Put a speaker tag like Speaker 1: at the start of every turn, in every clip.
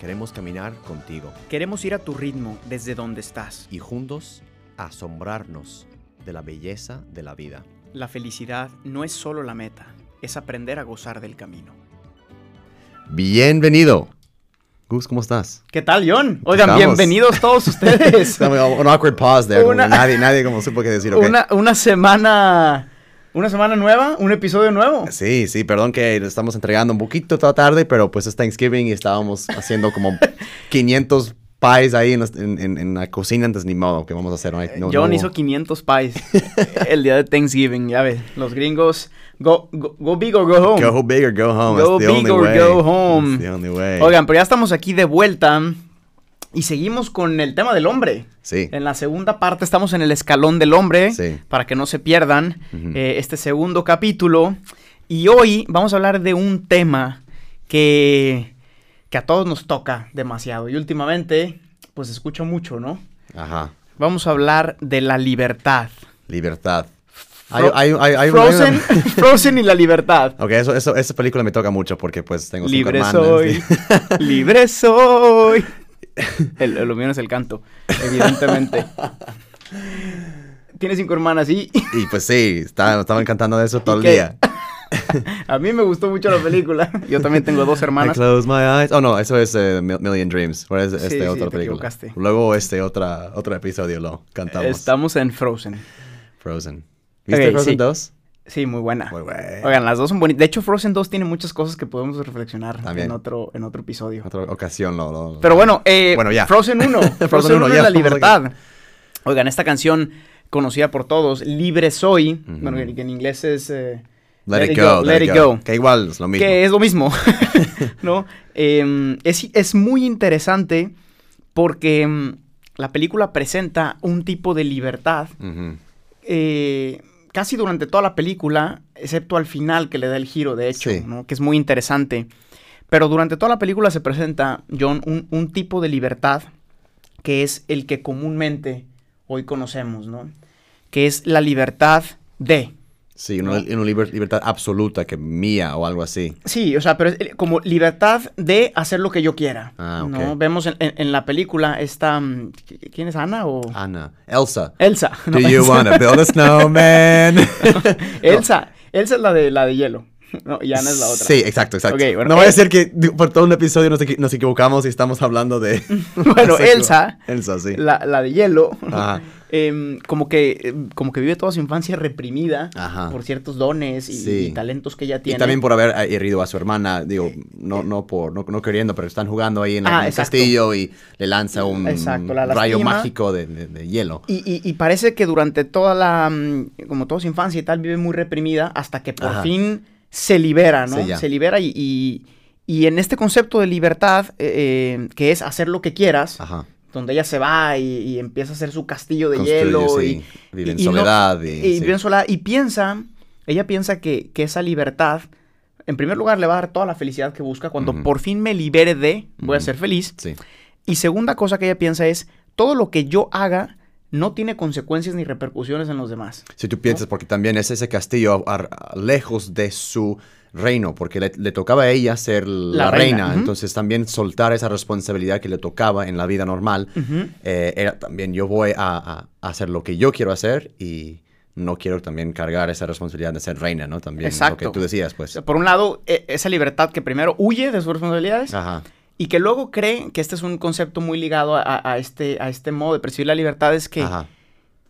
Speaker 1: queremos caminar contigo
Speaker 2: Queremos ir a tu ritmo desde donde estás.
Speaker 1: y juntos asombrarnos de la belleza de la vida.
Speaker 2: La felicidad no es solo la meta, es aprender a gozar del camino.
Speaker 1: Bienvenido. Gus, ¿cómo estás?
Speaker 2: ¿Qué tal, John? Oigan,
Speaker 1: Estamos.
Speaker 2: bienvenidos todos ustedes.
Speaker 1: Un awkward pause there.
Speaker 2: Una-
Speaker 1: Nadie, nadie como supo qué decir. ok.
Speaker 2: una, una semana. Una semana nueva, un episodio nuevo.
Speaker 1: Sí, sí, perdón que estamos entregando un poquito toda tarde, pero pues es Thanksgiving y estábamos haciendo como 500 pies ahí en, en- en- la cocina, entonces ni modo, ¿qué vamos a hacer? No no-
Speaker 2: John
Speaker 1: no-
Speaker 2: hizo 500 pies el día de Thanksgiving, ya ves. Los gringos, go, go, go big or go home.
Speaker 1: Go big or go home.
Speaker 2: Go
Speaker 1: That's the
Speaker 2: big
Speaker 1: only
Speaker 2: or
Speaker 1: way.
Speaker 2: go home.
Speaker 1: That's the only way.
Speaker 2: Oigan, pero ya estamos aquí de vuelta y seguimos con el tema del hombre.
Speaker 1: Sí.
Speaker 2: En la segunda parte estamos en el escalón del hombre,
Speaker 1: Sí.
Speaker 2: para que no se pierdan eh, este segundo capítulo. Y hoy vamos a hablar de un tema que, que a todos nos toca demasiado. Y últimamente, pues escucho mucho, ¿no?
Speaker 1: Ajá.
Speaker 2: Vamos a hablar de la libertad.
Speaker 1: Libertad.
Speaker 2: Fro-
Speaker 1: Hay- hay- hay- hay una-
Speaker 2: Frozen, Frozen y la libertad.
Speaker 1: Ok, eso, eso, esa película me toca mucho porque pues tengo
Speaker 2: Libre soy, libre soy. El, lo mío no es el canto, evidentemente. Tiene cinco hermanas y
Speaker 1: Y pues sí, estaban, estaban cantando de eso todo el
Speaker 2: qué?
Speaker 1: día.
Speaker 2: a mí me gustó mucho la película. Yo también tengo dos
Speaker 1: I
Speaker 2: hermanas.
Speaker 1: close my eyes. Oh, no, eso es eh, Mil- Million Dreams. ¿Cuál es
Speaker 2: Sí,
Speaker 1: este
Speaker 2: sí,
Speaker 1: otra película? Luego este otra, otro episodio lo cantamos.
Speaker 2: Estamos en Frozen.
Speaker 1: Frozen. ¿Viste Frozen
Speaker 2: sí.
Speaker 1: 2?
Speaker 2: Sí, muy buena.
Speaker 1: Muy bueno.
Speaker 2: Oigan, las dos son bonitas. De hecho, Frozen 2 tiene muchas cosas que podemos reflexionar
Speaker 1: También.
Speaker 2: en otro, en otro episodio.
Speaker 1: Otra ocasión lo... lo-
Speaker 2: Pero bueno, eh,
Speaker 1: Bueno, ya.
Speaker 2: Frozen 1. Frozen,
Speaker 1: Frozen
Speaker 2: 1
Speaker 1: uno,
Speaker 2: y
Speaker 1: ya
Speaker 2: la libertad. Oigan, esta canción conocida por todos, Libre Soy, bueno, que en inglés es... eh,
Speaker 1: Let, it go, let, it go. Que igual es lo mismo.
Speaker 2: que es lo mismo, ¿no? Eh, es, es muy interesante porque mm, la película presenta un tipo de libertad eh, casi durante toda la película, excepto al final que le da el giro, de hecho,
Speaker 1: Sí.
Speaker 2: ¿no? que es muy interesante. Pero durante toda la película se presenta, John, un, un tipo de libertad que es el que comúnmente hoy conocemos, ¿no? Que es la libertad de.
Speaker 1: Sí, una, una liber- libertad absoluta que mía o algo así.
Speaker 2: Sí, o sea, pero es eh, como libertad de hacer lo que yo quiera.
Speaker 1: Ah, ok.
Speaker 2: ¿no? Vemos en, en- en la película esta... mm, ¿Quién es Ana o...?
Speaker 1: Ana. Elsa.
Speaker 2: Elsa.
Speaker 1: Do you
Speaker 2: Elsa.
Speaker 1: wanna build a snowman?
Speaker 2: Elsa. Elsa es la de, la de hielo. No, y Ana es la otra.
Speaker 1: Sí, exacto, exacto.
Speaker 2: Bueno,
Speaker 1: no voy a
Speaker 2: eh,
Speaker 1: decir que por todo un episodio nos, nos equivocamos y estamos hablando de...
Speaker 2: Bueno. Elsa,
Speaker 1: Elsa, sí.
Speaker 2: la, la de hielo,
Speaker 1: Ajá.
Speaker 2: em, como, que, em, como que vive toda su infancia reprimida
Speaker 1: Ajá.
Speaker 2: por ciertos dones y,
Speaker 1: Sí.
Speaker 2: y talentos que ella
Speaker 1: Y
Speaker 2: tiene.
Speaker 1: también por haber eh, herido a su hermana, digo, no, no por, no, no queriendo, pero están jugando ahí en,
Speaker 2: Ah,
Speaker 1: el castillo y le lanza un
Speaker 2: Exacto, la
Speaker 1: rayo mágico de, de- de hielo.
Speaker 2: Y, y- y parece que durante toda la, mm, como toda su infancia y tal, vive muy reprimida hasta que por
Speaker 1: Ajá.
Speaker 2: fin se libera, ¿no?
Speaker 1: Sí,
Speaker 2: se libera y, y, y en este concepto de libertad, eh, eh, que es hacer lo que quieras,
Speaker 1: Ajá.
Speaker 2: donde ella se va y, y empieza a hacer su castillo de
Speaker 1: Construye,
Speaker 2: hielo
Speaker 1: sí.
Speaker 2: y,
Speaker 1: Vive en
Speaker 2: no-
Speaker 1: soledad. y,
Speaker 2: y
Speaker 1: sí.
Speaker 2: vive en soledad y piensa, ella piensa que, que esa libertad, en primer lugar, le va a dar toda la felicidad que busca cuando por fin me libere de, voy a ser feliz. Y segunda cosa que ella piensa es, todo lo que yo haga no tiene consecuencias ni repercusiones en los demás.
Speaker 1: Si tú piensas, porque también es ese castillo a- lejos de su reino, porque le, le tocaba a ella ser la,
Speaker 2: La
Speaker 1: reina, entonces también soltar esa responsabilidad que le tocaba en la vida normal, eh, era también yo voy a, hacer lo que yo quiero hacer y no quiero también cargar esa responsabilidad de ser reina, ¿no? También
Speaker 2: Exacto.
Speaker 1: lo que tú decías, pues.
Speaker 2: por un lado, e- esa libertad que primero huye de sus responsabilidades
Speaker 1: Ajá.
Speaker 2: Y que luego cree que este es un concepto muy ligado a, a este, a este modo de percibir la libertad, es que,
Speaker 1: Ajá.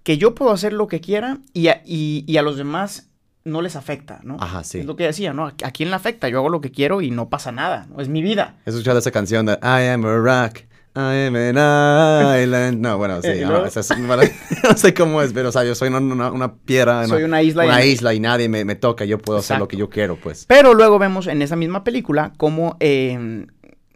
Speaker 2: que yo puedo hacer lo que quiera y a, y- y a los demás no les afecta, ¿no?
Speaker 1: Ajá, sí.
Speaker 2: Es lo que decía, ¿no? ¿A, quién le afecta? Yo hago lo que quiero y no pasa nada, ¿no? Es mi vida.
Speaker 1: ¿Has escuchado esa canción de I am a rock? I am an island. No, bueno, sí,
Speaker 2: Eh, ¿y
Speaker 1: no, es- sé cómo es, pero o sea, yo soy una, una- una piedra,
Speaker 2: Soy una isla
Speaker 1: una
Speaker 2: y-
Speaker 1: isla y nadie me, me toca, yo puedo hacer lo que yo quiero, pues.
Speaker 2: Pero luego vemos en esa misma película cómo eh,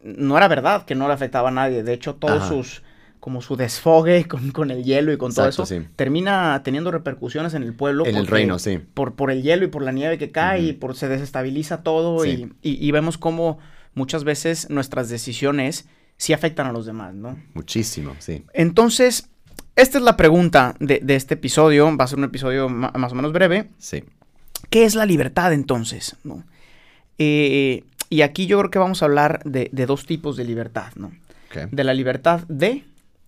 Speaker 2: no era verdad que no le afectaba a nadie. De hecho, todos sus como su desfogue con, el hielo y con todo eso, termina teniendo repercusiones en el pueblo.
Speaker 1: En el reino, sí.
Speaker 2: Por, por el hielo y por la nieve que cae y por se desestabiliza todo y, y, vemos cómo muchas veces nuestras decisiones sí afectan a los demás, ¿no?
Speaker 1: Muchísimo, sí.
Speaker 2: Entonces, esta es la pregunta de, este episodio. Va a ser un episodio más o menos breve.
Speaker 1: Sí.
Speaker 2: ¿Qué es la libertad entonces? ¿No? Eh, y aquí yo creo que vamos a hablar de, dos tipos de libertad, ¿no? De la libertad de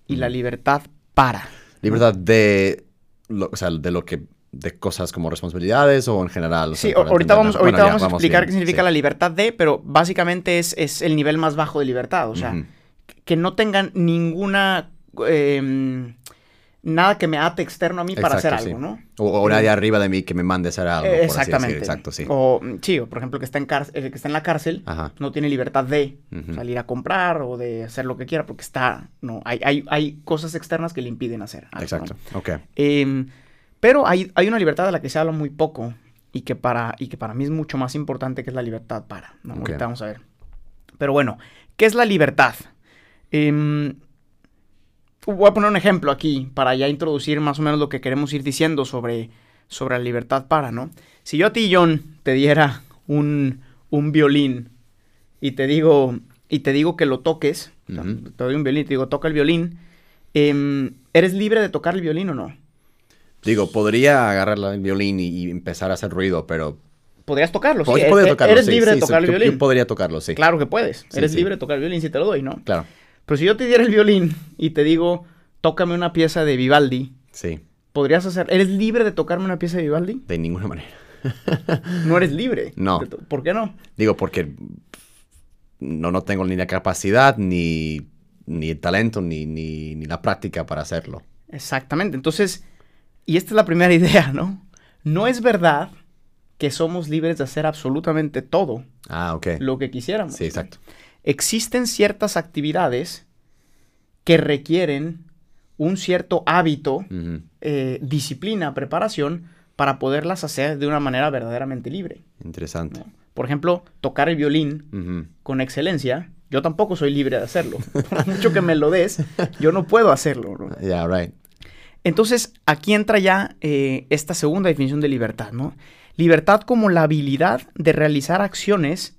Speaker 2: y la libertad para.
Speaker 1: Libertad de, lo, o sea, de lo que de cosas como responsabilidades o en general.
Speaker 2: sí, ahorita vamos, ahorita vamos a explicar qué significa la libertad de, pero básicamente es, es, el nivel más bajo de libertad. O sea, que no tengan ninguna em, nada que me ate externo a mí para hacer algo, ¿no?
Speaker 1: O, nadie arriba de mí que me mande a hacer algo.
Speaker 2: exactamente.
Speaker 1: Exacto, sí.
Speaker 2: O, sí, por ejemplo, que está en, el que está en la cárcel no tiene libertad de salir a comprar o de hacer lo que quiera porque está, no, hay, hay, hay cosas externas que le impiden hacer.
Speaker 1: Exacto, ok.
Speaker 2: Em, pero hay, hay una libertad de la que se habla muy poco y que para, y que para mí es mucho más importante que es la libertad para. Ahorita vamos a ver. Pero bueno, ¿qué es la libertad? Eh, voy a poner un ejemplo aquí para ya introducir más o menos lo que queremos ir diciendo sobre, sobre la libertad para, ¿no? Si yo a ti, John, te diera un, un violín y te digo y te digo que lo toques, te doy un violín y te digo toca el violín, em, ¿eres libre de tocar el violín o no?
Speaker 1: Digo, podría agarrar el violín y, empezar a hacer ruido, pero
Speaker 2: podrías tocarlo.
Speaker 1: Sí. E-, e-, tocarlo,
Speaker 2: eres libre de tocar el violín.
Speaker 1: Yo podría tocarlo, sí.
Speaker 2: Claro que puedes. eres libre de tocar el violín si te lo doy, ¿no?
Speaker 1: Claro.
Speaker 2: Pero si yo te diera el violín y te digo, tócame una pieza de Vivaldi.
Speaker 1: Sí.
Speaker 2: ¿Podrías hacer? ¿Eres libre de tocarme una pieza de Vivaldi?
Speaker 1: De ninguna manera.
Speaker 2: no eres libre.
Speaker 1: No.
Speaker 2: ¿Por qué no?
Speaker 1: Digo, porque no, no tengo ni la capacidad, ni, ni el talento, ni, ni, ni la práctica para hacerlo.
Speaker 2: Exactamente. Entonces, y esta es la primera idea, ¿no? No es verdad que somos libres de hacer absolutamente todo.
Speaker 1: Ah, ok.
Speaker 2: Lo que quisiéramos.
Speaker 1: Sí, exacto
Speaker 2: existen ciertas actividades que requieren un cierto hábito, eh, disciplina, preparación para poderlas hacer de una manera verdaderamente libre.
Speaker 1: Interesante.
Speaker 2: Por ejemplo, tocar el violín con excelencia. Yo tampoco soy libre de hacerlo. Por mucho que me lo des, yo no puedo hacerlo.
Speaker 1: Yeah, right.
Speaker 2: Entonces, aquí entra ya eh, esta segunda definición de libertad, ¿no? Libertad como la habilidad de realizar acciones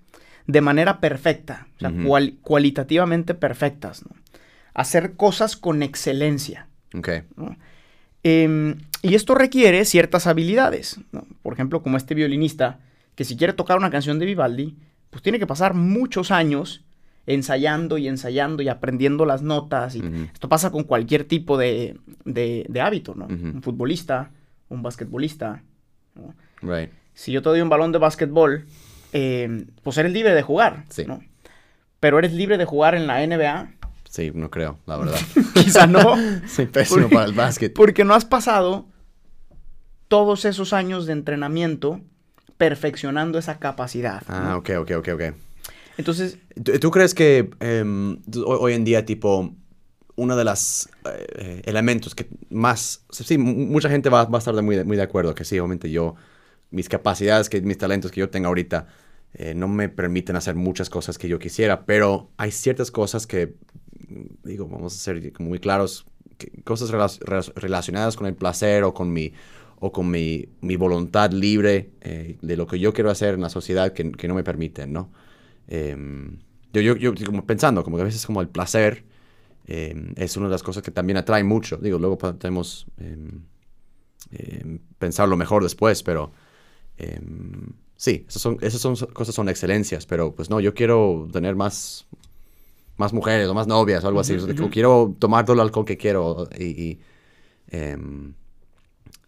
Speaker 2: de manera perfecta, o sea, cualitativamente perfectas, ¿no? Hacer cosas con excelencia.
Speaker 1: Ok.
Speaker 2: Em, y esto requiere ciertas habilidades, Por ejemplo, como este violinista, que si quiere tocar una canción de Vivaldi, pues tiene que pasar muchos años ensayando y ensayando y aprendiendo las notas. Y Esto pasa con cualquier tipo de, hábito, ¿no? Un futbolista, un basquetbolista.
Speaker 1: Right.
Speaker 2: Si yo te doy un balón de básquetbol eh, pues eres libre de jugar.
Speaker 1: Sí.
Speaker 2: ¿no? Pero eres libre de jugar en la NBA.
Speaker 1: Sí, no creo, la verdad.
Speaker 2: Quizá no.
Speaker 1: Soy pésimo para el básquet.
Speaker 2: Porque no has pasado todos esos años de entrenamiento perfeccionando esa capacidad.
Speaker 1: Ah, ok, ok, ok, ok.
Speaker 2: Entonces...
Speaker 1: ¿Tú, crees que em, hoy en día, tipo, uno de los eh, elementos que más... Sí, mucha gente va, va a estar muy, muy de acuerdo, que sí, obviamente yo mis capacidades, que mis talentos que yo tengo ahorita eh, no me permiten hacer muchas cosas que yo quisiera, pero hay ciertas cosas que, digo, vamos a ser muy claros, cosas relacionadas con el placer o con mi, o con mi, mi voluntad libre eh, de lo que yo quiero hacer en la sociedad que, que no me permiten, ¿no? Em, yo, yo, yo, como pensando, como que a veces como el placer em, es una de las cosas que también atrae mucho. Digo, luego podemos em, pensarlo mejor después, pero sí, esas son, esas son cosas son excelencias, pero pues no, yo quiero tener más, más mujeres o más novias o algo así. quiero tomar todo el alcohol que quiero y, y, em,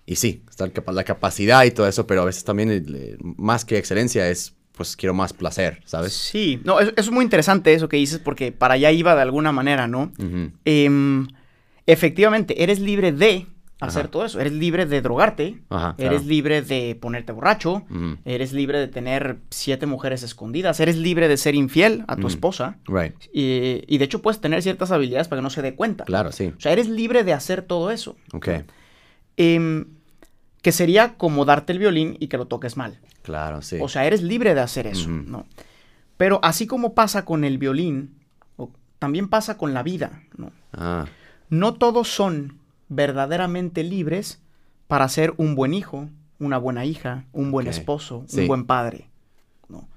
Speaker 1: y sí, está la capacidad y todo eso, pero a veces también más que excelencia es pues quiero más placer, ¿sabes?
Speaker 2: Sí, no, eso, es muy interesante eso que dices porque para allá iba de alguna manera, ¿no? Em, efectivamente, eres libre de hacer todo eso. Eres libre de drogarte, eres libre de ponerte borracho, eres libre de tener siete mujeres escondidas, eres libre de ser infiel a tu esposa. Y, de hecho puedes tener ciertas habilidades para que no se dé cuenta.
Speaker 1: Claro, sí.
Speaker 2: O sea, eres libre de hacer todo eso.
Speaker 1: Ok.
Speaker 2: Em, que sería como darte el violín y que lo toques mal.
Speaker 1: Claro, sí.
Speaker 2: O sea, eres libre de hacer eso, ¿no? Pero así como pasa con el violín también pasa con la vida, ¿no?
Speaker 1: Ah,
Speaker 2: No todos son verdaderamente libres para ser un buen hijo, una buena hija, un buen esposo,
Speaker 1: Sí.
Speaker 2: un buen padre, ¿no?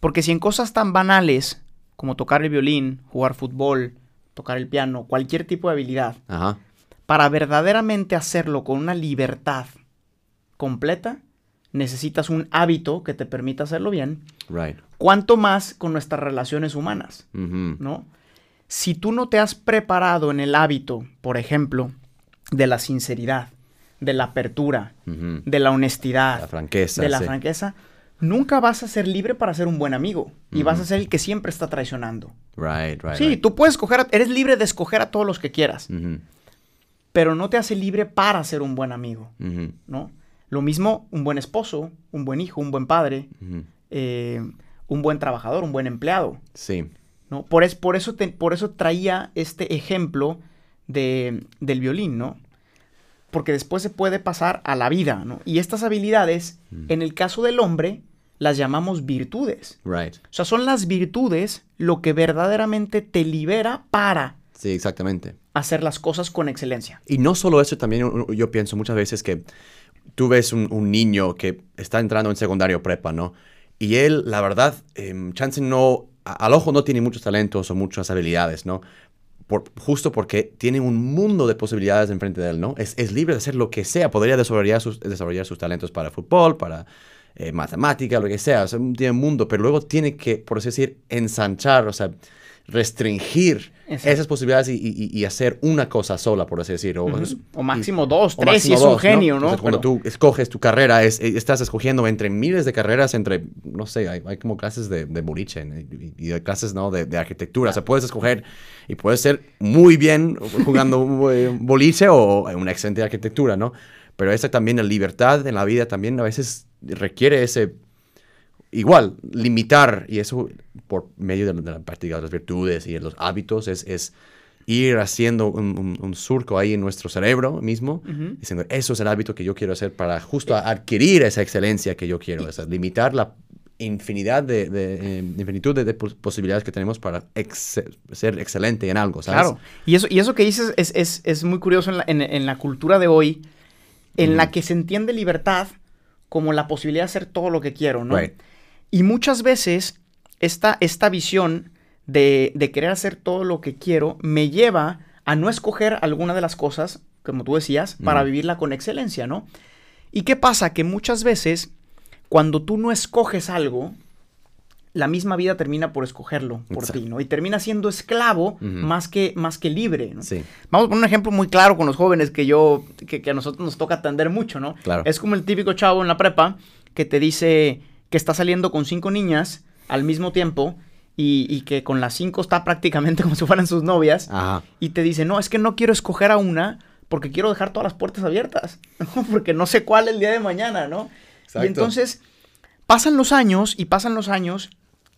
Speaker 2: Porque si en cosas tan banales como tocar el violín, jugar fútbol, tocar el piano, cualquier tipo de habilidad,
Speaker 1: ajá.
Speaker 2: para verdaderamente hacerlo con una libertad completa, necesitas un hábito que te permita hacerlo bien,
Speaker 1: Right.
Speaker 2: cuanto más con nuestras relaciones humanas. ¿no? Si tú no te has preparado en el hábito, por ejemplo, de la sinceridad, de la apertura, de la honestidad,
Speaker 1: La franqueza.
Speaker 2: de la
Speaker 1: sí.
Speaker 2: franqueza, nunca vas a ser libre para ser un buen amigo y vas a ser el que siempre está traicionando.
Speaker 1: Right, right.
Speaker 2: sí,
Speaker 1: right.
Speaker 2: tú puedes escoger, a- eres libre de escoger a todos los que quieras, pero no te hace libre para ser un buen amigo. ¿no? Lo mismo un buen esposo, un buen hijo, un buen padre, eh, un buen trabajador, un buen empleado,
Speaker 1: Sí.
Speaker 2: ¿no? Por, es- por, eso te- por eso traía este ejemplo de, del violín, ¿no? Porque después se puede pasar a la vida, ¿no? Y estas habilidades,
Speaker 1: Mm.
Speaker 2: en el caso del hombre, las llamamos virtudes.
Speaker 1: Right.
Speaker 2: O sea, son las virtudes lo que verdaderamente te libera para
Speaker 1: Sí, exactamente.
Speaker 2: hacer las cosas con excelencia.
Speaker 1: Y no solo eso, también yo- pienso muchas veces que tú ves un, un niño que está entrando en secundario prepa, ¿no? Y él, la verdad, em, chance no, a- al ojo no tiene muchos talentos o muchas habilidades, ¿no? Por- justo porque tiene un mundo de posibilidades enfrente de él, ¿no? Es, es libre de hacer lo que sea, podría desarrollar sus, desarrollar sus talentos para fútbol, para eh, matemática, lo que sea, o sea, tiene un mundo, pero luego tiene que, por así decir, ensanchar, o sea, restringir
Speaker 2: Exacto.
Speaker 1: esas posibilidades y, y- y hacer una cosa sola, por así decirlo. O-
Speaker 2: Ujú. O máximo dos,
Speaker 1: o
Speaker 2: tres, si
Speaker 1: máximo
Speaker 2: es un
Speaker 1: dos,
Speaker 2: genio, ¿no?
Speaker 1: Entonces, cuando
Speaker 2: Pero-
Speaker 1: tú escoges tu carrera, es, eh, estás escogiendo entre miles de carreras, entre, no sé, hay, hay como clases de, de boliche y, y clases, ¿no? De, de arquitectura. O sea, puedes escoger y puedes ser muy bien jugando eh, boliche o una excelente arquitectura, ¿no? Pero esa también, la libertad en la vida también a veces requiere ese igual, limitar, y eso por medio de, la- de la práctica de las virtudes y de los hábitos, es, es ir haciendo un, un- un surco ahí en nuestro cerebro mismo, diciendo, eso es el hábito que yo quiero hacer para justo adquirir esa excelencia que yo quiero, o sea, limitar la infinidad de, de, eh, infinitud de, de pos- posibilidades que tenemos para ex- ser excelente en algo, ¿sabes?
Speaker 2: Claro. Y eso, y eso que dices es, es- es muy curioso en la, en- en la cultura de hoy, en la que se entiende libertad como la posibilidad de hacer todo lo que quiero, ¿no?
Speaker 1: Right.
Speaker 2: Y muchas veces esta, esta visión de, de querer hacer todo lo que quiero me lleva a no escoger alguna de las cosas, como tú decías, para
Speaker 1: Mm.
Speaker 2: vivirla con excelencia, ¿no? ¿Y qué pasa? Que muchas veces, cuando tú no escoges algo, la misma vida termina por escogerlo por
Speaker 1: Exacto.
Speaker 2: ti, ¿no? Y termina siendo esclavo más, que, más que libre, ¿no?
Speaker 1: Sí,
Speaker 2: Vamos a poner un ejemplo muy claro con los jóvenes que yo, que, que a nosotros nos toca atender mucho, ¿no?
Speaker 1: Claro.
Speaker 2: Es como el típico chavo en la prepa que te dice que está saliendo con cinco niñas al mismo tiempo y, y que con las cinco está prácticamente como si fueran sus novias
Speaker 1: ajá,
Speaker 2: y te dice, no, es que no quiero escoger a una porque quiero dejar todas las puertas abiertas, ¿no? porque no sé cuál el día de mañana, ¿no?
Speaker 1: Exacto.
Speaker 2: Y entonces pasan los años y pasan los años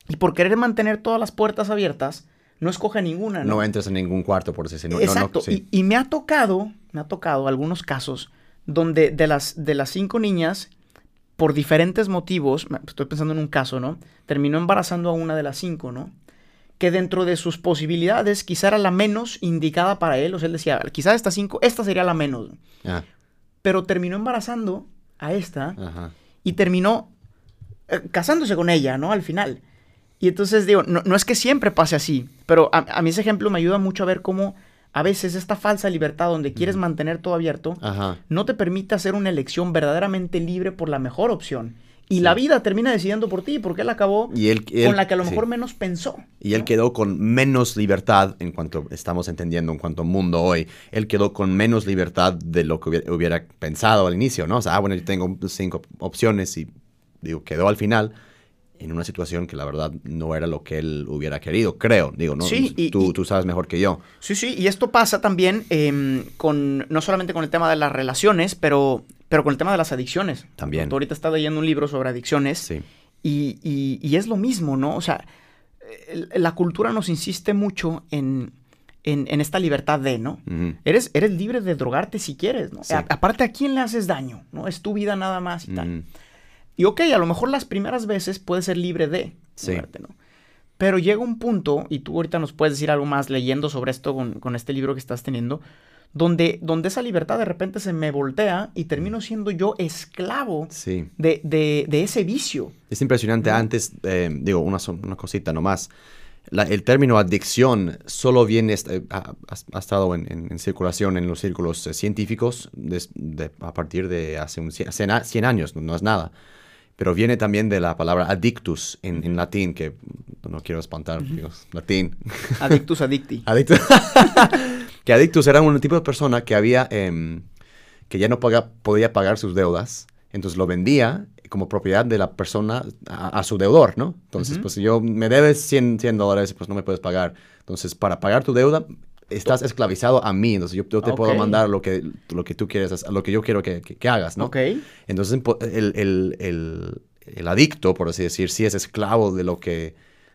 Speaker 2: y por querer mantener todas las puertas abiertas, no escoge ninguna, ¿no?
Speaker 1: no entres en ningún cuarto por decirlo. No, no, no,
Speaker 2: Exacto.
Speaker 1: sí.
Speaker 2: y, y me ha tocado, me ha tocado algunos casos donde de las, de las cinco niñas, por diferentes motivos, estoy pensando en un caso, ¿no? Terminó embarazando a una de las cinco, ¿no? Que dentro de sus posibilidades quizá era la menos indicada para él. O sea, él decía, quizá estas cinco, esta sería la menos.
Speaker 1: Ah,
Speaker 2: Pero terminó embarazando a esta
Speaker 1: ajá.
Speaker 2: y terminó eh, casándose con ella, ¿no? Al final. Y entonces digo, no, no es que siempre pase así, pero a, a mí ese ejemplo me ayuda mucho a ver cómo a veces esta falsa libertad donde quieres mantener todo abierto
Speaker 1: Ajá.
Speaker 2: no te permite hacer una elección verdaderamente libre por la mejor opción. Y la vida termina decidiendo por ti porque él acabó
Speaker 1: Y él, él-
Speaker 2: con la que a lo
Speaker 1: sí.
Speaker 2: mejor menos pensó.
Speaker 1: Y él
Speaker 2: ¿no?
Speaker 1: quedó con menos libertad en cuanto estamos entendiendo en cuanto mundo hoy. Él quedó con menos libertad de lo que hubiera, hubiera pensado al inicio, ¿no? O sea, ah, bueno, yo tengo cinco opciones y digo, quedó al final en una situación que la verdad no era lo que él hubiera querido, creo. Digo, ¿no?
Speaker 2: Sí, y-
Speaker 1: tú,
Speaker 2: y-
Speaker 1: tú sabes mejor que yo.
Speaker 2: Sí, sí, y esto pasa también em, con, no solamente con el tema de las relaciones, pero, pero con el tema de las adicciones.
Speaker 1: También.
Speaker 2: Tú ahorita estás leyendo un libro sobre adicciones
Speaker 1: Sí.
Speaker 2: y, y- y es lo mismo, ¿no? O sea, la cultura nos insiste mucho en, en- en esta libertad de, ¿no? Eres, eres libre de drogarte si quieres, ¿no?
Speaker 1: Sí.
Speaker 2: A- aparte, ¿a quién le haces daño? ¿No? Es tu vida nada más y tal. Y ok, a lo mejor las primeras veces puedes ser libre de
Speaker 1: Sí.
Speaker 2: drogarte, ¿no? Pero llega un punto, y tú ahorita nos puedes decir algo más leyendo sobre esto con, con este libro que estás teniendo, donde, donde esa libertad de repente se me voltea y termino siendo yo esclavo
Speaker 1: Sí.
Speaker 2: de, de- de ese vicio.
Speaker 1: Es impresionante. Antes, eh, digo, una, una cosita nomás. La- el término adicción solo viene, eh, ha, estado en, en- en circulación en los círculos eh, científicos de- a partir de hace un, a- 100 años, no es nada. Pero viene también de la palabra adictus en, en latín, que no quiero espantar, digo, latín.
Speaker 2: Adictus adicti.
Speaker 1: Adictus. que adictus era un tipo de persona que había, em, que ya no paga- podía pagar sus deudas, entonces lo vendía como propiedad de la persona a, a su deudor, ¿no? Entonces, pues si yo me debes 100, 100 dólares, pues no me puedes pagar. Entonces, para pagar tu deuda, estás esclavizado a mí, entonces yo, yo te puedo mandar lo que, lo que tú quieres, lo que yo quiero que, que- que hagas, ¿no?
Speaker 2: Ok.
Speaker 1: Entonces, el, el- el- el adicto, por así decir, sí es esclavo de lo que,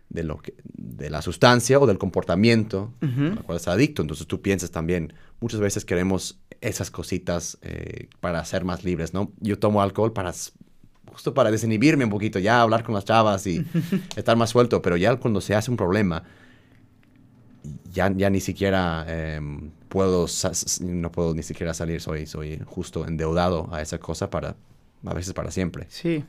Speaker 1: de lo que, de la sustancia o del comportamiento
Speaker 2: Ujú.
Speaker 1: a la cual está adicto. Entonces, tú piensas también, muchas veces queremos esas cositas eh, para ser más libres, ¿no? Yo tomo alcohol para, justo para desinhibirme un poquito, ya hablar con las chavas y estar más suelto, pero ya cuando se hace un problema, ya, ya ni siquiera em, puedo, no puedo ni siquiera salir, soy, soy justo endeudado a esa cosa para, a veces para siempre.
Speaker 2: Sí.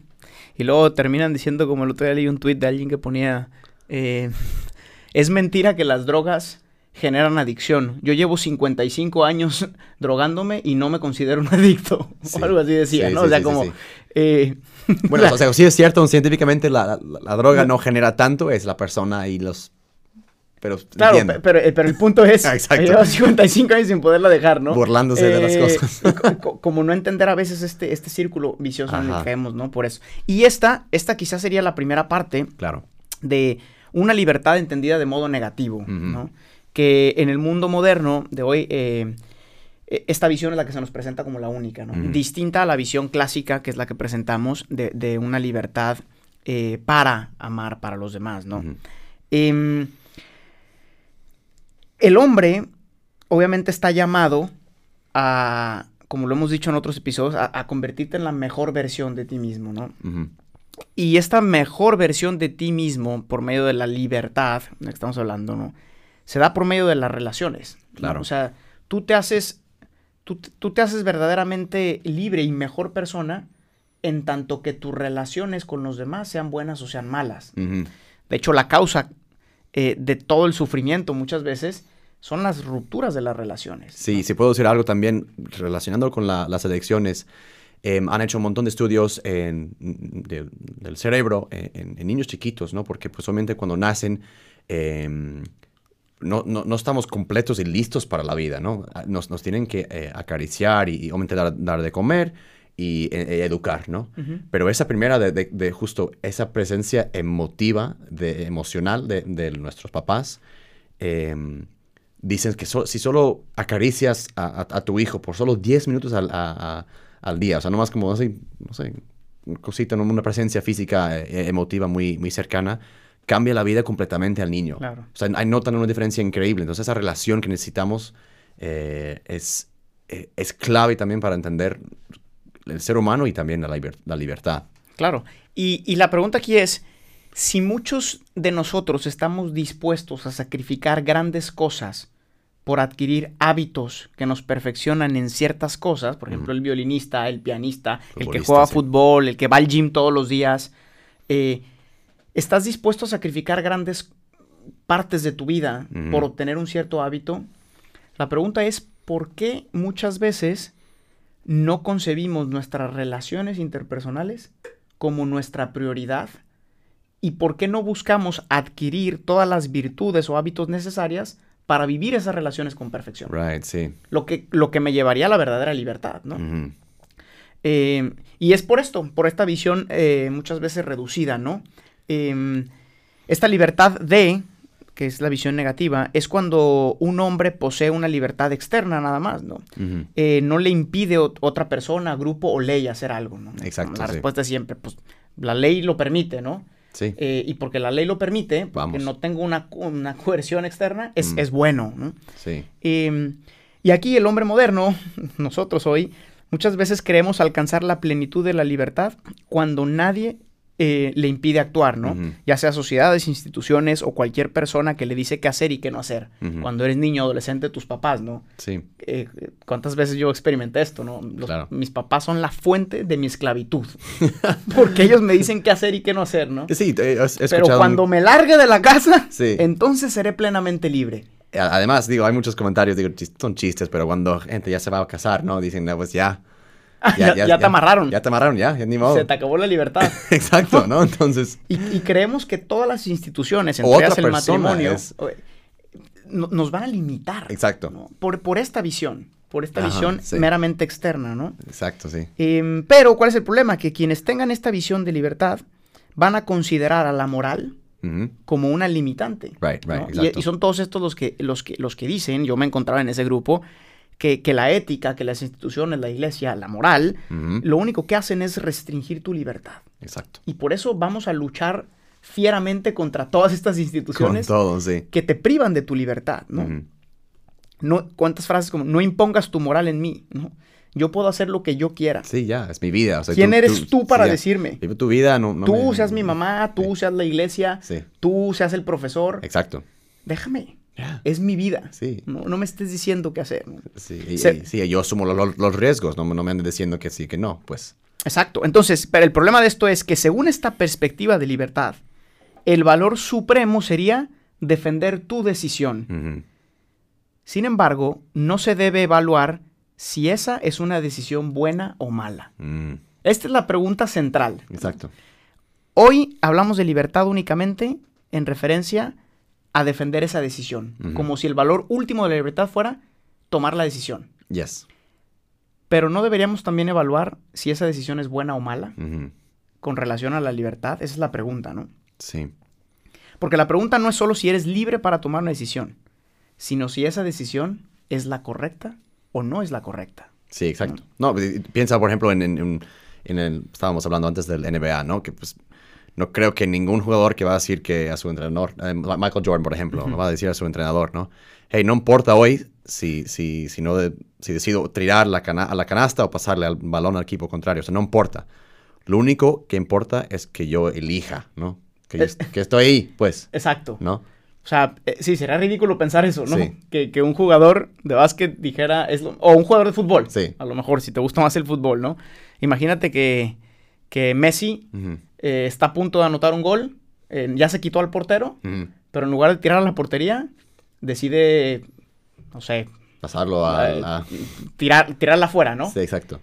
Speaker 2: Y luego terminan diciendo, como el otro día leí un tuit de alguien que ponía, eh, es mentira que las drogas generan adicción. Yo llevo 55 años drogándome y no me considero un adicto.
Speaker 1: Sí.
Speaker 2: O algo así decía,
Speaker 1: Sí,
Speaker 2: ¿no?
Speaker 1: sí,
Speaker 2: o sea, como... eh,
Speaker 1: Bueno,
Speaker 2: la-
Speaker 1: o sea, sí es cierto, científicamente la, la- la droga no genera tanto, es la persona y los... Pero
Speaker 2: Claro, pero, eh, pero el punto es,
Speaker 1: Ah,
Speaker 2: llevo 55 años sin poderla dejar, ¿no?
Speaker 1: Burlándose de las
Speaker 2: Eh,
Speaker 1: cosas.
Speaker 2: co- como no entender a veces este, este círculo vicioso en el que caemos, ¿no? Por eso. Y esta, esta quizás sería la primera parte
Speaker 1: Claro.
Speaker 2: de una libertad entendida de modo negativo. ¿no? Que en el mundo moderno de hoy, eh, eh, esta visión es la que se nos presenta como la única, ¿no? Distinta a la visión clásica, que es la que presentamos, de, de una libertad eh, para amar para los demás, ¿no? Em, el hombre, obviamente, está llamado a, como lo hemos dicho en otros episodios, a, a convertirte en la mejor versión de ti mismo, ¿no? Y esta mejor versión de ti mismo, por medio de la libertad, de la que estamos hablando, ¿no? Se da por medio de las relaciones. ¿no?
Speaker 1: Claro.
Speaker 2: O sea, tú te haces, tú, te- tú te haces verdaderamente libre y mejor persona en tanto que tus relaciones con los demás sean buenas o sean malas. De hecho, la causa eh, de todo el sufrimiento muchas veces son las rupturas de las relaciones.
Speaker 1: Sí, si puedo decir algo también relacionando con la- las adicciones. em, han hecho un montón de estudios en- de- del cerebro eh, en, en niños chiquitos, ¿no? Porque pues obviamente cuando nacen em, no, no- no estamos completos y listos para la vida, ¿no? Ah, Nos, nos tienen que eh, acariciar y, y obviamente dar, dar de comer y eh, eh, educar, ¿no?
Speaker 2: Ujú.
Speaker 1: Pero esa primera de, de- de justo esa presencia emotiva, de, emocional de, de nuestros papás, em, dicen que so- si solo acaricias a, a- a tu hijo por solo 10 minutos al, a- al día, o sea, nomás como, así, no sé, cosita, una presencia física eh, emotiva muy, muy cercana, cambia la vida completamente al niño.
Speaker 2: Claro.
Speaker 1: O sea, hay notan una diferencia increíble. Entonces, esa relación que necesitamos eh, es, eh, es clave también para entender el ser humano y también la, liber- la libertad.
Speaker 2: Claro. Y, y la pregunta aquí es, si muchos de nosotros estamos dispuestos a sacrificar grandes cosas por adquirir hábitos que nos perfeccionan en ciertas cosas, por ejemplo, el violinista, el pianista, el que juega
Speaker 1: sí.
Speaker 2: fútbol, el que va al gym todos los días, eh, ¿estás dispuesto a sacrificar grandes partes de tu vida por obtener un cierto hábito? La pregunta es, ¿por qué muchas veces no concebimos nuestras relaciones interpersonales como nuestra prioridad? ¿Y por qué no buscamos adquirir todas las virtudes o hábitos necesarias para vivir esas relaciones con perfección?
Speaker 1: Right, sí.
Speaker 2: Lo que, lo que me llevaría a la verdadera libertad, ¿no? Eh, y es por esto, por esta visión eh, muchas veces reducida, ¿no? Eh, esta libertad de, que es la visión negativa, es cuando un hombre posee una libertad externa nada más, ¿no? Eh, no le impide ot- otra persona, grupo o ley hacer algo, ¿no?
Speaker 1: Exacto,
Speaker 2: La
Speaker 1: sí.
Speaker 2: respuesta es siempre, pues, la ley lo permite, ¿no?
Speaker 1: Sí.
Speaker 2: Eh, y porque la ley lo permite, porque
Speaker 1: Vamos.
Speaker 2: no tengo una, una coerción externa, es,
Speaker 1: Mm.
Speaker 2: es bueno, ¿no?
Speaker 1: Sí.
Speaker 2: Eh, y aquí el hombre moderno, nosotros hoy, muchas veces queremos alcanzar la plenitud de la libertad cuando nadie eh, le impide actuar, ¿no? Ya sea sociedades, instituciones o cualquier persona que le dice qué hacer y qué no hacer. Cuando eres niño, adolescente, tus papás, ¿no?
Speaker 1: Sí,
Speaker 2: Eh, ¿Cuántas veces yo experimenté esto, no? Los-
Speaker 1: Claro.
Speaker 2: Mis papás son la fuente de mi esclavitud. Porque ellos me dicen qué hacer y qué no hacer, ¿no?
Speaker 1: Sí, he, he escuchado...
Speaker 2: Pero cuando me largue de la casa,
Speaker 1: Sí.
Speaker 2: entonces seré plenamente libre.
Speaker 1: Además, digo, hay muchos comentarios, digo, son chistes, pero cuando gente ya se va a casar, ¿no? Dicen, no, pues ya.
Speaker 2: Ya- ya te amarraron.
Speaker 1: Ya te amarraron, ya, ya ni modo.
Speaker 2: Se te acabó la libertad.
Speaker 1: Exacto, ¿no? Entonces,
Speaker 2: Y, y creemos que todas las instituciones, entre ellas el matrimonio,
Speaker 1: es-
Speaker 2: nos van a limitar.
Speaker 1: Exacto.
Speaker 2: ¿no? Por, por esta visión, por esta
Speaker 1: Ajá,
Speaker 2: visión
Speaker 1: sí.
Speaker 2: meramente externa, ¿no?
Speaker 1: exacto, sí.
Speaker 2: Em, pero, ¿cuál es el problema? Que quienes tengan esta visión de libertad van a considerar a la moral como una limitante.
Speaker 1: Right, right,
Speaker 2: ¿no? Y-
Speaker 1: exacto.
Speaker 2: Y, son todos estos los que, los que, los que dicen, yo me encontraba en ese grupo, que, que la ética, que las instituciones, la iglesia, la moral, lo único que hacen es restringir tu libertad.
Speaker 1: Exacto.
Speaker 2: Y por eso vamos a luchar fieramente contra todas estas
Speaker 1: Con
Speaker 2: instituciones
Speaker 1: todo, sí.
Speaker 2: que te privan de tu libertad, ¿no? No ¿Cuántas frases como, no impongas tu moral en mí, ¿no? Yo puedo hacer lo que yo quiera.
Speaker 1: Sí, ya, es mi vida. o sea,
Speaker 2: ¿Quién eres tú para
Speaker 1: sí,
Speaker 2: decirme?
Speaker 1: Vive tu vida, no, no
Speaker 2: tú
Speaker 1: me-
Speaker 2: seas mi mamá, tú
Speaker 1: Sí.
Speaker 2: seas la iglesia,
Speaker 1: Sí,
Speaker 2: tú seas el profesor.
Speaker 1: exacto.
Speaker 2: Déjame. Es mi vida.
Speaker 1: Sí.
Speaker 2: No, no me estés diciendo qué hacer.
Speaker 1: Sí, y-
Speaker 2: Se-
Speaker 1: y- sí, yo asumo lo- lo- los riesgos, no, me- no me andes diciendo que sí, que no, pues.
Speaker 2: Exacto. Entonces, pero el problema de esto es que según esta perspectiva de libertad, el valor supremo sería defender tu decisión. Sin embargo, no se debe evaluar si esa es una decisión buena o mala.
Speaker 1: Mm,
Speaker 2: Esta es la pregunta central.
Speaker 1: exacto.
Speaker 2: Hoy hablamos de libertad únicamente en referencia a defender esa decisión, como si el valor último de la libertad fuera tomar la decisión.
Speaker 1: Yes.
Speaker 2: Pero no deberíamos también evaluar si esa decisión es buena o mala con relación a la libertad. Esa es la pregunta, ¿no?
Speaker 1: Sí.
Speaker 2: Porque la pregunta no es solo si eres libre para tomar una decisión, sino si esa decisión es la correcta o no es la correcta.
Speaker 1: Sí, exacto. No, pi- piensa, por ejemplo, en, en- en- en el... Estábamos hablando antes del NBA, ¿no? Que pues no creo que ningún jugador que va a decir que a su entrenador, eh, Michael Jordan, por ejemplo, no va a decir a su entrenador, ¿no? Hey, no importa hoy si, si, si, no de- si decido tirar la cana- a la canasta o pasarle al balón al equipo contrario. O sea, no importa. Lo único que importa es que yo elija, ¿no? Que, yo que estoy ahí, pues,
Speaker 2: Exacto.
Speaker 1: ¿no?
Speaker 2: O sea, eh, sí, sería ridículo pensar eso, ¿no?
Speaker 1: Sí.
Speaker 2: Que, que un jugador de básquet dijera, es lo- o un jugador de fútbol,
Speaker 1: Sí.
Speaker 2: a lo mejor, si te gusta más el fútbol, ¿no? Imagínate que, que Messi eh, está a punto de anotar un gol, eh, ya se quitó al portero, pero en lugar de tirar a la portería, decide, no sé,
Speaker 1: Pasarlo a...
Speaker 2: eh,
Speaker 1: a-
Speaker 2: tirar, tirarla afuera, ¿no?
Speaker 1: Sí, exacto.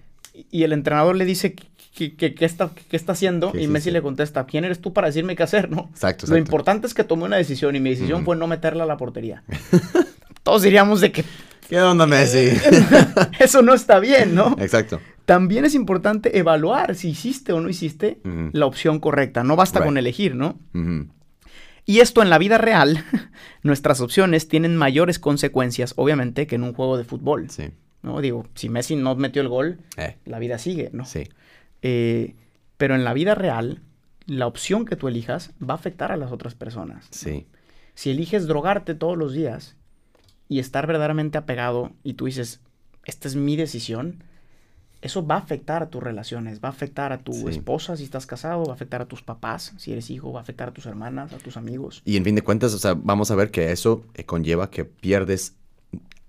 Speaker 2: Y el entrenador le dice que, que- que está, qué está haciendo
Speaker 1: Sí,
Speaker 2: y
Speaker 1: sí,
Speaker 2: Messi
Speaker 1: sí.
Speaker 2: le contesta, ¿quién eres tú para decirme qué hacer, no?
Speaker 1: Exacto,
Speaker 2: Lo importante es que tomé una decisión y mi decisión fue no meterla a la portería. Todos diríamos de que
Speaker 1: ¿Qué onda, Messi?
Speaker 2: eso no está bien, ¿no?
Speaker 1: exacto.
Speaker 2: También es importante evaluar si hiciste o no hiciste la opción correcta. No basta
Speaker 1: Right.
Speaker 2: con elegir, ¿no? Y esto en la vida real, nuestras opciones tienen mayores consecuencias, obviamente, que en un juego de fútbol.
Speaker 1: Sí.
Speaker 2: ¿no? Digo, si Messi no metió el gol,
Speaker 1: Eh,
Speaker 2: la vida sigue, ¿no?
Speaker 1: sí.
Speaker 2: Eh, pero en la vida real, la opción que tú elijas va a afectar a las otras personas.
Speaker 1: Sí.
Speaker 2: Si eliges drogarte todos los días y estar verdaderamente apegado y tú dices, esta es mi decisión, eso va a afectar a tus relaciones, va a afectar a tu
Speaker 1: Sí.
Speaker 2: esposa si estás casado, va a afectar a tus papás si eres hijo, va a afectar a tus hermanas, a tus amigos.
Speaker 1: Y en fin de cuentas, o sea, vamos a ver que eso eh, conlleva que pierdes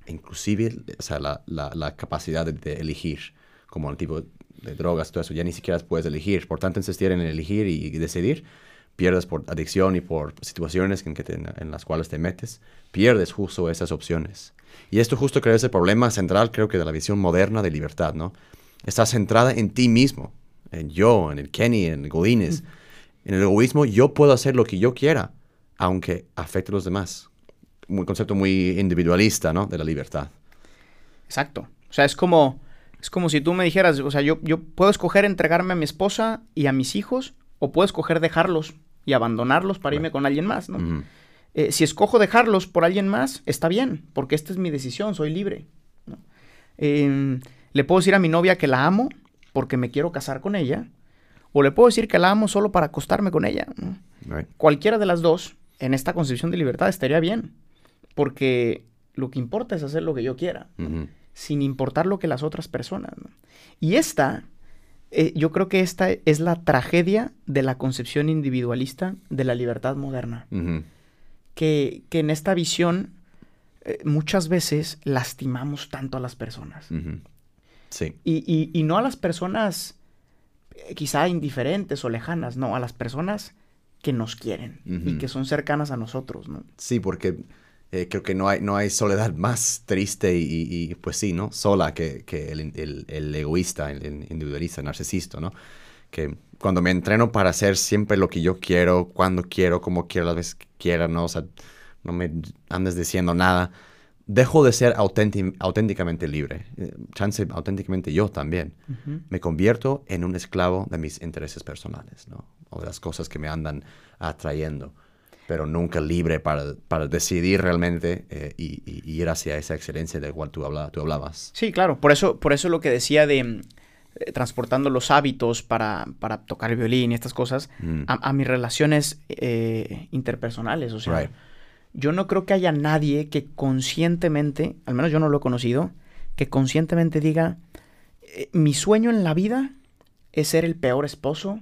Speaker 1: inclusive o sea, la, la- la capacidad de, de elegir, como el tipo de drogas, todo eso, ya ni siquiera puedes elegir. Por tanto, insistir en elegir y, y decidir, pierdes por adicción y por situaciones en, que te- en las cuales te metes, pierdes justo esas opciones. Y esto justo creo es el problema central, creo que de la visión moderna de libertad, ¿no? Está centrada en ti mismo, en yo, en el Kenny, en el Godínez. En el egoísmo yo puedo hacer lo que yo quiera, aunque afecte a los demás. Un concepto muy individualista, ¿no? De la libertad.
Speaker 2: Exacto. O sea, es como, es como si tú me dijeras, o sea, yo, yo puedo escoger entregarme a mi esposa y a mis hijos, o puedo escoger dejarlos y abandonarlos para irme con alguien más, ¿no? Eh, si escojo dejarlos por alguien más, está bien, porque esta es mi decisión, soy libre. ¿no? Eh, le puedo decir a mi novia que la amo porque me quiero casar con ella, o le puedo decir que la amo solo para acostarme con ella. Cualquiera de las dos, en esta concepción de libertad, estaría bien, porque lo que importa es hacer lo que yo quiera, sin importar lo que las otras personas. ¿no? Y esta eh, yo creo que esta es la tragedia de la concepción individualista de la libertad moderna. Que, que en esta visión eh, muchas veces lastimamos tanto a las personas.
Speaker 1: Sí.
Speaker 2: Y, y- y no a las personas eh, quizá indiferentes o lejanas, no, a las personas que nos quieren y
Speaker 1: Ujú.
Speaker 2: que son cercanas a nosotros, ¿no?
Speaker 1: Sí, porque eh, creo que no hay, no hay soledad más triste y, y- y, pues sí, ¿no? Sola que, que el, el- el egoísta, el, el individualista, el narcisista, ¿no? Que cuando me entreno para hacer siempre lo que yo quiero, cuando quiero, como quiero, las veces que quiera, ¿no? O sea, no me andes diciendo nada. Dejo de ser auténti- auténticamente libre. Eh, chance auténticamente yo también. Me convierto en un esclavo de mis intereses personales, ¿no? O de las cosas que me andan atrayendo. Pero nunca libre para, para decidir realmente eh, y, ir hacia esa excelencia de la cual tú, habla- tú hablabas.
Speaker 2: Sí, claro, por eso, por eso lo que decía de mm, eh, transportando los hábitos para, para tocar el violín y estas cosas
Speaker 1: Mm.
Speaker 2: a, a mis relaciones eh, interpersonales. O sea,
Speaker 1: Right.
Speaker 2: Yo no creo que haya nadie que conscientemente, al menos yo no lo he conocido, que conscientemente diga, eh, mi sueño en la vida es ser el peor esposo,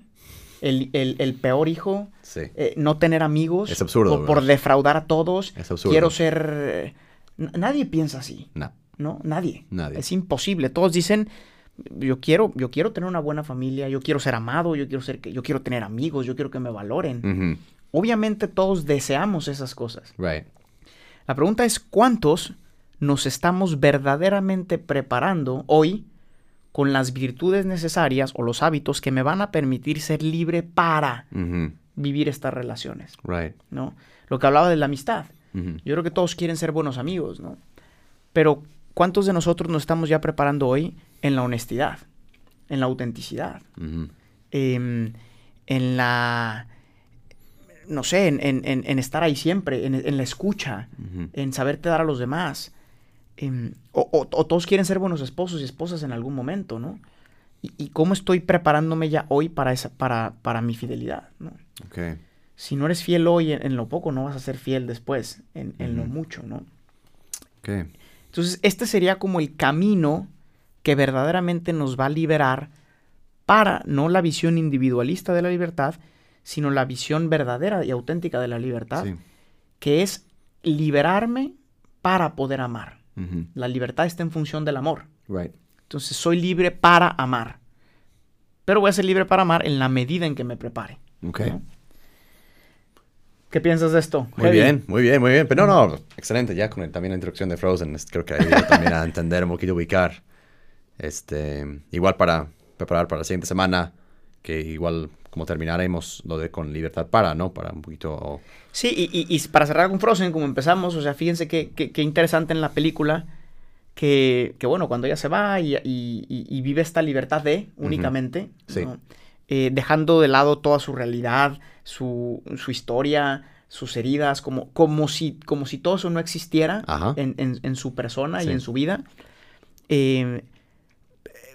Speaker 2: el, el- el peor hijo,
Speaker 1: Sí.
Speaker 2: eh, no tener amigos,
Speaker 1: Es absurdo,
Speaker 2: por, por defraudar a todos,
Speaker 1: Es absurdo.
Speaker 2: quiero ser... eh, nadie piensa así.
Speaker 1: No.
Speaker 2: ¿no? Nadie.
Speaker 1: Nadie.
Speaker 2: Es imposible. Todos dicen, yo quiero, yo quiero tener una buena familia, yo quiero ser amado, yo quiero ser, que- yo quiero tener amigos, yo quiero que me valoren. Obviamente todos deseamos esas cosas.
Speaker 1: Right.
Speaker 2: La pregunta es cuántos nos estamos verdaderamente preparando hoy con las virtudes necesarias o los hábitos que me van a permitir ser libre para
Speaker 1: Ujú.
Speaker 2: vivir estas relaciones,
Speaker 1: Right.
Speaker 2: ¿no? Lo que hablaba de la amistad.
Speaker 1: Ujú.
Speaker 2: Yo creo que todos quieren ser buenos amigos, ¿no? Pero ¿cuántos de nosotros nos estamos ya preparando hoy en la honestidad, en la autenticidad,
Speaker 1: Ujú.
Speaker 2: em, en la, no sé, en, en- en- estar ahí siempre, en, en la escucha, en saberte dar a los demás? Em, o, o- o todos quieren ser buenos esposos y esposas en algún momento, ¿no? ¿Y, y cómo estoy preparándome ya hoy para, esa, para, para mi fidelidad, ¿no?
Speaker 1: Ok.
Speaker 2: Si no eres fiel hoy en, lo poco, no vas a ser fiel después, en, lo mucho, ¿no?
Speaker 1: Ok.
Speaker 2: Entonces, este sería como el camino que verdaderamente nos va a liberar para no la visión individualista de la libertad, sino la visión verdadera y auténtica de la libertad,
Speaker 1: Sí.
Speaker 2: que es liberarme para poder amar. La libertad está en función del amor.
Speaker 1: Right.
Speaker 2: Entonces, soy libre para amar. Pero voy a ser libre para amar en la medida en que me prepare. ¿Qué piensas de esto?
Speaker 1: Muy
Speaker 2: Heavy?
Speaker 1: bien, muy bien, muy bien. Pero no, no, excelente. Ya con el- también la introducción de Frozen, creo que ayuda también a entender un poquito, ubicar. Este, igual para preparar para la siguiente semana, que igual como terminaremos lo de con libertad para, ¿no? Para un poquito...
Speaker 2: Sí, y, y- y para cerrar con Frozen, como empezamos, o sea, fíjense qué, qué- qué interesante en la película que, que, bueno, cuando ella se va y, y- vive esta libertad de únicamente,
Speaker 1: Sí.
Speaker 2: ¿no? Eh, dejando de lado toda su realidad, su, su historia, sus heridas, como, como, si, como si todo eso no existiera en, en- en su persona
Speaker 1: Sí.
Speaker 2: y en su vida. Eh,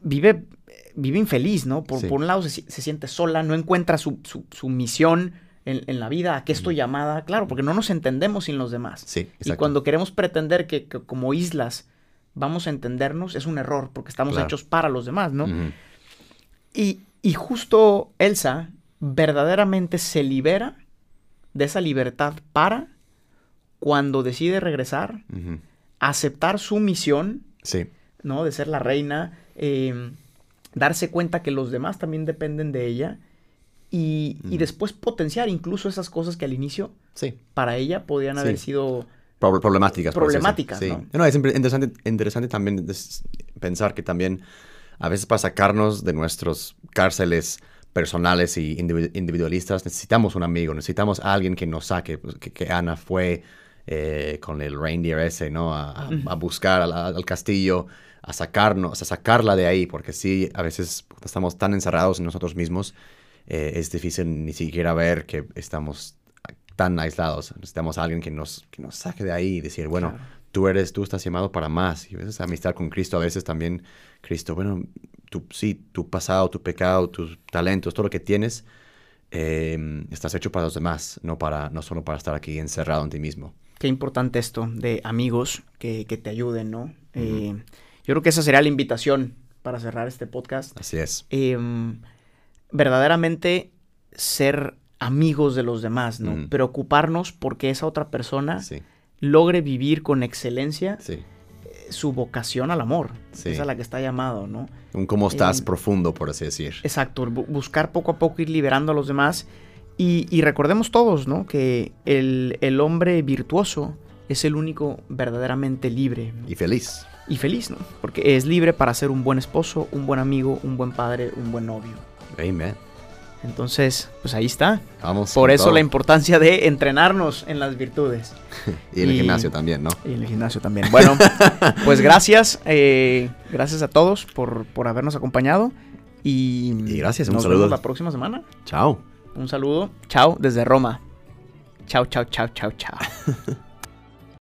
Speaker 2: vive, vive infeliz, ¿no? Por,
Speaker 1: Sí.
Speaker 2: por un lado se, si- se siente sola, no encuentra su, su- su misión en, en la vida, a qué estoy llamada, claro, porque no nos entendemos sin los demás.
Speaker 1: Sí,
Speaker 2: y cuando queremos pretender que, que como islas vamos a entendernos, es un error, porque estamos
Speaker 1: Claro.
Speaker 2: hechos para los demás, ¿no? Y, y justo Elsa verdaderamente se libera de esa libertad para cuando decide regresar, aceptar su misión,
Speaker 1: Sí,
Speaker 2: ¿no? De ser la reina, eh, darse cuenta que los demás también dependen de ella y, y después potenciar incluso esas cosas que al inicio
Speaker 1: sí.
Speaker 2: para ella podían
Speaker 1: Sí.
Speaker 2: haber sido...
Speaker 1: Prob- problemáticas.
Speaker 2: Problemáticas,
Speaker 1: decirlo.
Speaker 2: ¿no?
Speaker 1: Sí. es interesante, interesante también pensar que también a veces para sacarnos de nuestros cárceles personales y individu- individualistas necesitamos un amigo, necesitamos a alguien que nos saque, pues, que, que Ana fue eh, con el reindeer ese, ¿no? A, a- a buscar al, al castillo, a sacarnos, a sacarla de ahí, porque sí, a veces estamos tan encerrados en nosotros mismos, eh, es difícil ni siquiera ver que estamos tan aislados. Necesitamos a alguien que nos, que nos saque de ahí y decir, bueno,
Speaker 2: Claro.
Speaker 1: tú eres, tú estás llamado para más. Y a veces amistad con Cristo, a veces también Cristo, bueno, tú, sí, tu pasado, tu pecado, tus talentos, todo lo que tienes, eh, estás hecho para los demás, no, para, no solo para estar aquí encerrado en ti mismo.
Speaker 2: Qué importante esto de amigos que, que te ayuden, ¿no? Eh, yo creo que esa sería la invitación para cerrar este podcast.
Speaker 1: Así es.
Speaker 2: Em, verdaderamente ser amigos de los demás, ¿no?
Speaker 1: Mm.
Speaker 2: Preocuparnos porque esa otra persona
Speaker 1: Sí,
Speaker 2: logre vivir con excelencia
Speaker 1: sí.
Speaker 2: eh, su vocación al amor.
Speaker 1: Sí.
Speaker 2: Esa es a la que está llamado, ¿no?
Speaker 1: Un cómo estás
Speaker 2: Em,
Speaker 1: profundo, por así decir.
Speaker 2: Exacto, bu- buscar poco a poco ir liberando a los demás. Y, y recordemos todos, ¿no? Que el, el hombre virtuoso es el único verdaderamente libre ¿no?
Speaker 1: Y feliz.
Speaker 2: Y feliz, ¿no? Porque es libre para ser un buen esposo, un buen amigo, un buen padre, un buen novio.
Speaker 1: Amen.
Speaker 2: Entonces, pues ahí está.
Speaker 1: Vamos.
Speaker 2: Por eso
Speaker 1: todo.
Speaker 2: la importancia de entrenarnos en las virtudes.
Speaker 1: Y en el
Speaker 2: y-
Speaker 1: gimnasio también, ¿no?
Speaker 2: Y en el gimnasio también. Bueno, pues gracias. eh, gracias a todos por, por habernos acompañado. Y,
Speaker 1: Y gracias, un
Speaker 2: nos
Speaker 1: saludo.
Speaker 2: vemos la próxima semana.
Speaker 1: Chao.
Speaker 2: Un saludo. Chao desde Roma. Chao, chao, chao, chao, chao.